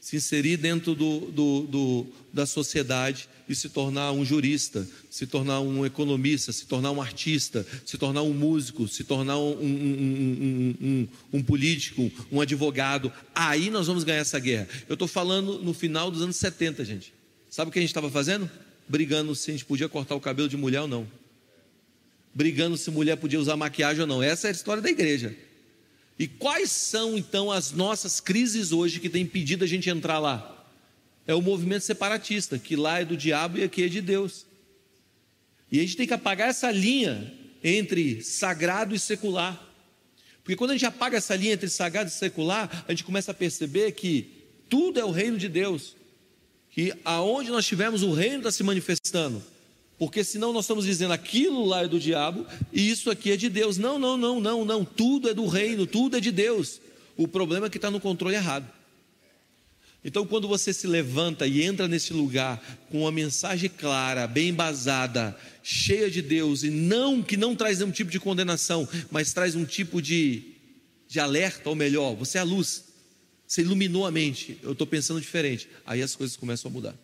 se inserir dentro do, do, do, da sociedade e se tornar um jurista, se tornar um economista, se tornar um artista, se tornar um músico, se tornar um, um, um, um político, um advogado. Aí nós vamos ganhar essa guerra. Eu estou falando no final dos anos 70, gente. Sabe o que a gente estava fazendo? Brigando se a gente podia cortar o cabelo de mulher ou não. Brigando se mulher podia usar maquiagem ou não. Essa é a história da igreja. E quais são então as nossas crises hoje que tem impedido a gente entrar lá? É o movimento separatista, que lá é do diabo e aqui é de Deus. E a gente tem que apagar essa linha entre sagrado e secular. Porque quando a gente apaga essa linha entre sagrado e secular, a gente começa a perceber que tudo é o reino de Deus. Que aonde nós tivermos o reino está se manifestando. Porque senão nós estamos dizendo aquilo lá é do diabo e isso aqui é de Deus. Não, não, não, não, não. Tudo é do reino, tudo é de Deus. O problema é que está no controle errado. Então, quando você se levanta e entra nesse lugar com uma mensagem clara, bem embasada, cheia de Deus, e não que não traz um tipo de condenação, mas traz um tipo de, de alerta, ou melhor, você é a luz, você iluminou a mente, eu estou pensando diferente, aí as coisas começam a mudar.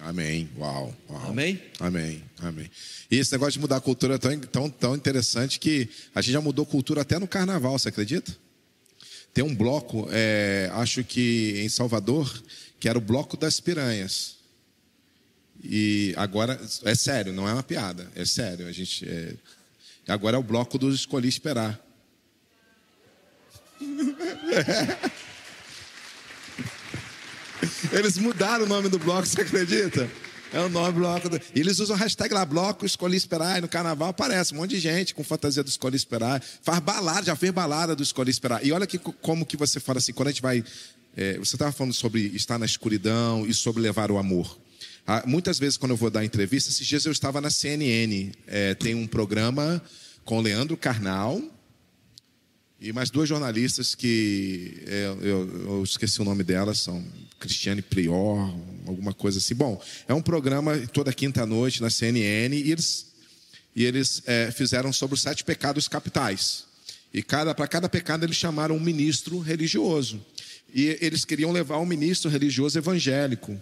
Amém. Uau, uau. Amém? Amém. Amém. E esse negócio de mudar a cultura é tão, tão, tão interessante que a gente já mudou cultura até no carnaval, você acredita? Tem um bloco, é, acho que em Salvador, que era o bloco das piranhas. E agora, é sério, não é uma piada, é sério. A gente, é, agora é o bloco do Escolhi Esperar. *laughs* Eles mudaram o nome do bloco, você acredita? É o nome bloco. Do... E eles usam a hashtag lá, bloco Escolhi Esperar. E no carnaval aparece um monte de gente com fantasia do Escolhi Esperar. Faz balada, já fez balada do Escolhi Esperar. E olha que, como que você fala assim, quando a gente vai. É, você estava falando sobre estar na escuridão e sobre levar o amor. Ah, muitas vezes, quando eu vou dar entrevista, esses dias eu estava na CNN. É, tem um programa com Leandro Carnal e mais duas jornalistas que é, eu, eu, esqueci o nome delas, são Cristiane Prior, alguma coisa assim. Bom, é um programa toda quinta-noite na CNN e eles, e eles é, fizeram sobre os sete pecados capitais. E cada, para cada pecado eles chamaram um ministro religioso. E eles queriam levar um ministro religioso evangélico.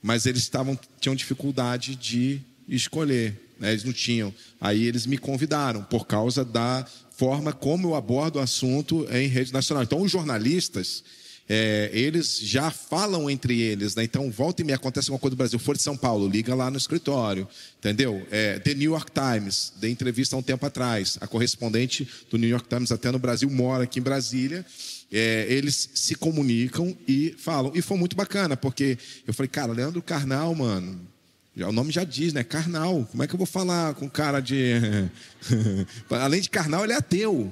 Mas eles estavam, tinham dificuldade de escolher. Né? Eles não tinham. Aí eles me convidaram por causa da forma como eu abordo o assunto em rede nacional. Então, os jornalistas, é, eles já falam entre eles, né? Então, volta e me acontece uma coisa do Brasil, for de São Paulo, liga lá no escritório, entendeu? É, The New York Times, dei entrevista há um tempo atrás, a correspondente do New York Times até no Brasil mora aqui em Brasília. É, eles se comunicam e falam. E foi muito bacana, porque eu falei, cara, Leandro Carnal, mano, o nome já diz, né? Carnal. Como é que eu vou falar com cara de. *laughs* Além de carnal, ele é ateu,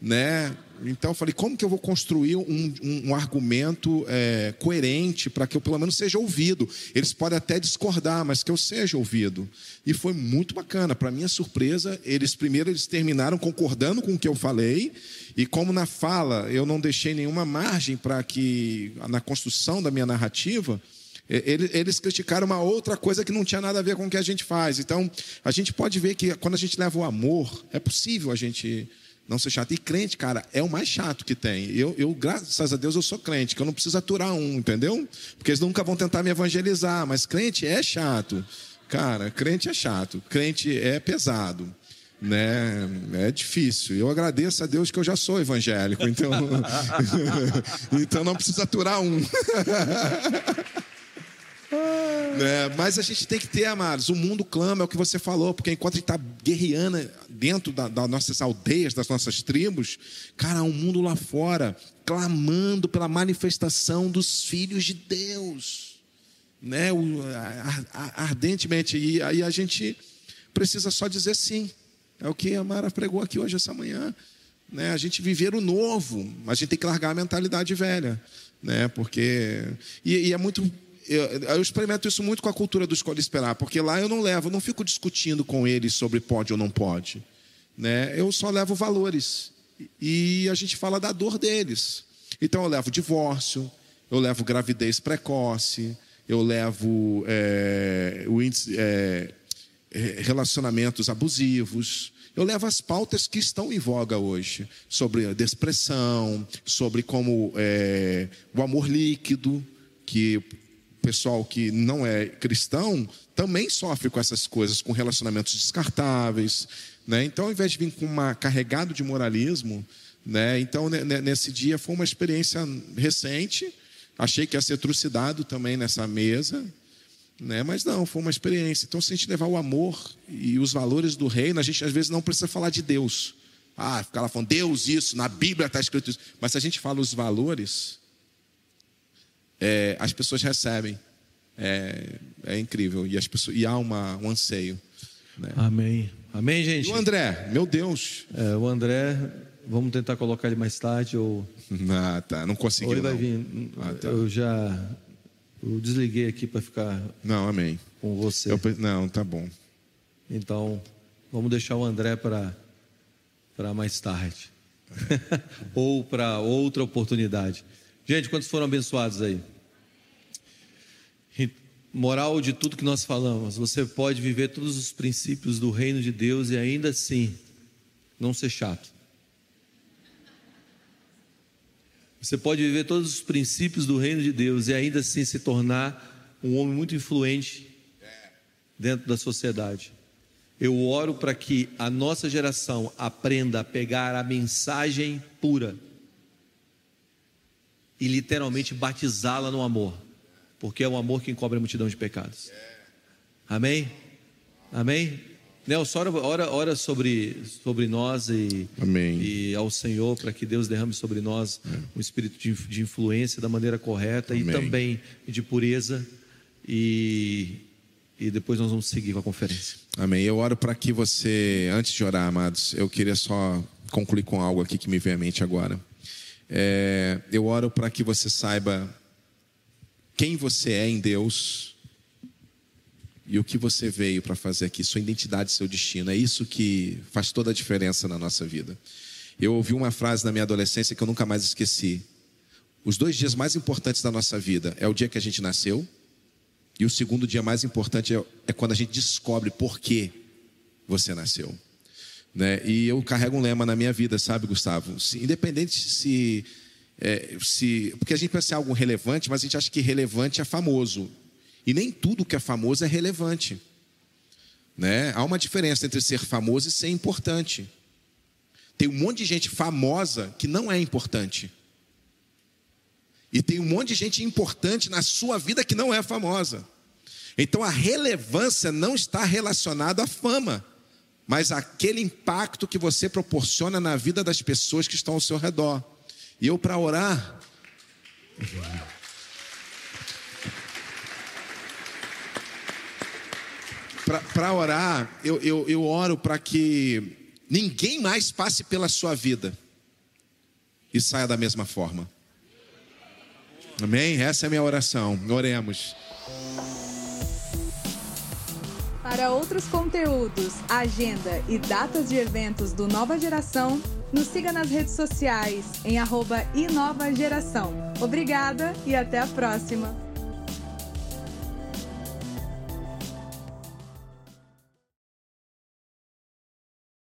né? Então eu falei, como que eu vou construir um, um, um argumento é, coerente para que eu pelo menos seja ouvido? Eles podem até discordar, mas que eu seja ouvido. E foi muito bacana. Para minha surpresa, eles primeiro eles terminaram concordando com o que eu falei, e como na fala eu não deixei nenhuma margem para que na construção da minha narrativa, eles criticaram uma outra coisa que não tinha nada a ver com o que a gente faz. Então, a gente pode ver que quando a gente leva o amor, é possível a gente não ser chato. E crente, cara, é o mais chato que tem. Eu, eu, graças a Deus, eu sou crente, que eu não preciso aturar um, entendeu? Porque eles nunca vão tentar me evangelizar, mas crente é chato. Cara, crente é chato, crente é pesado. Né? É difícil. Eu agradeço a Deus que eu já sou evangélico, então, *laughs* *laughs* então não preciso aturar um. *laughs* É, mas a gente tem que ter, amados, o mundo clama, é o que você falou, porque enquanto a gente está guerreando dentro da, das nossas aldeias, das nossas tribos, cara, um mundo lá fora clamando pela manifestação dos filhos de Deus, né? O, ardentemente. E aí a gente precisa só dizer sim. É o que a Mara pregou aqui hoje, essa manhã. Né? A gente viver o novo, mas a gente tem que largar a mentalidade velha. Né? Porque. e, e é muito eu, eu, experimento isso muito com a cultura do escolha esperar, porque lá eu não levo, eu não fico discutindo com eles sobre pode ou não pode. Né? Eu só levo valores. E a gente fala da dor deles. Então eu levo divórcio, eu levo gravidez precoce, eu levo é, índice, é, relacionamentos abusivos, eu levo as pautas que estão em voga hoje, sobre depressão, sobre como é, o amor líquido, que pessoal que não é cristão também sofre com essas coisas, com relacionamentos descartáveis. Né? Então, ao invés de vir com uma carregado de moralismo, né? então nesse dia foi uma experiência recente. Achei que ia ser trucidado também nessa mesa, né? Mas não, foi uma experiência. Então, se a gente levar o amor e os valores do reino, a gente às vezes não precisa falar de Deus. Ah, ficar lá falando, Deus, isso, na Bíblia está escrito isso. Mas se a gente fala os valores, é, as pessoas recebem. É, é, incrível. E, as pessoas, e há uma, um anseio. Né? Amém. Amém, gente. E o André, meu Deus. É, o André, vamos tentar colocar ele mais tarde ou. *laughs* Ah, tá. Não conseguiu. Ou ele vai vir. Ah, tá. Eu já eu desliguei aqui para ficar não, amém. com você. Eu, não, tá bom. Então, vamos deixar o André para para mais tarde. *laughs* Ou para outra oportunidade. Gente, quantos foram abençoados aí? Moral de tudo que nós falamos, você pode viver todos os princípios do reino de Deus e ainda assim não ser chato. Você pode viver todos os princípios do reino de Deus e ainda assim se tornar um homem muito influente dentro da sociedade. Eu oro para que a nossa geração aprenda a pegar a mensagem pura e literalmente batizá-la no amor, porque é o amor que encobre a multidão de pecados. Amém? Amém? Nelson, ora, ora, ora sobre, sobre nós e, e ao Senhor para que Deus derrame sobre nós é. um espírito de, de, influência da maneira correta Amém. e também de pureza. E, e depois nós vamos seguir com a conferência. Amém. Eu oro para que você, antes de orar, amados, eu queria só concluir com algo aqui que me vem à mente agora. É, eu oro para que você saiba quem você é em Deus e o que você veio para fazer aqui, sua identidade, seu destino. É isso que faz toda a diferença na nossa vida. Eu ouvi uma frase na minha adolescência que eu nunca mais esqueci. Os dois dias mais importantes da nossa vida é o dia que a gente nasceu, e o segundo dia mais importante é, é quando a gente descobre por que você nasceu. Né? E eu carrego um lema na minha vida, sabe, Gustavo? Se, independente se, é, se. Porque a gente pensa em algo relevante, mas a gente acha que relevante é famoso. E nem tudo que é famoso é relevante. Né? Há uma diferença entre ser famoso e ser importante. Tem um monte de gente famosa que não é importante. E tem um monte de gente importante na sua vida que não é famosa. Então a relevância não está relacionada à fama, mas àquele impacto que você proporciona na vida das pessoas que estão ao seu redor. E eu, para orar. para orar, eu, eu, eu oro para que ninguém mais passe pela sua vida e saia da mesma forma. Amém? Essa é a minha oração. Oremos. Para outros conteúdos, agenda e datas de eventos do Nova Geração, nos siga nas redes sociais em arroba Geração. Obrigada e até a próxima!